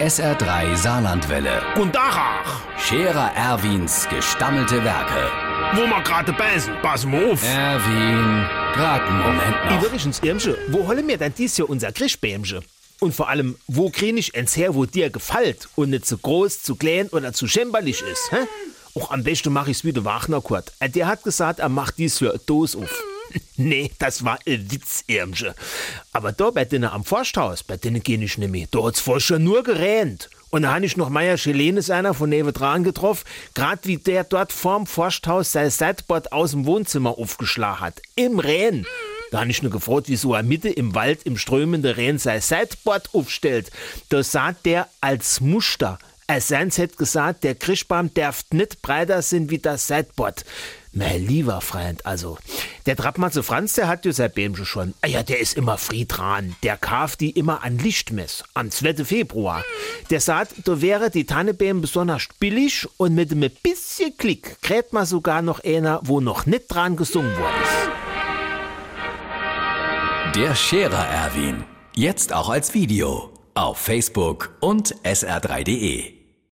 SR3 Saarlandwelle. Und Dachach, Scherer Erwins gestammelte Werke. wo wir gerade beißen, pass mal auf. Erwin, grad einen Moment noch. Übrigens, Irmsche, wo holen wir denn dies Jahr unser Grischbämsche? Und vor allem, wo krieg ich eins her, wo dir gefällt und nicht zu groß, zu klein oder zu schämperlich ist? Hä? Auch am besten mach ich's wie der Wagner Kurt. Äh, Der hat gesagt, er macht dies für eine Dose auf. nee, das war ein Witz, Irmsche. Aber da bei denen am Forsthaus, bei denen geh ich mehr. Da hat's vorher schon nur gerähnt. Und da habe ich noch Meier Schelenes einer von nebendran getroffen, grad wie der dort vorm Forsthaus sein Sideboard aus dem Wohnzimmer aufgeschlagen hat. Im Rehen. Da habe ich nur gefragt, wieso er Mitte im Wald im strömenden Rehen sein Sideboard aufstellt. Da sagt der als Muster. Als seins hätt gesagt, der Krischbaum darf nicht breiter sein wie das Sideboard. Mein lieber Freund, also, der Trappmatze Franz, der hat ja sein Bämsche schon. Ah ja, der ist immer friedran. Der kauft die immer an Lichtmess, am 2. Februar. Der sagt, da wäre die Tannebäm besonders billig und mit einem bisschen Klick kräht man sogar noch einer, wo noch nicht dran gesungen worden ist. Der Scherer Erwin. Jetzt auch als Video. Auf Facebook und sr3.de.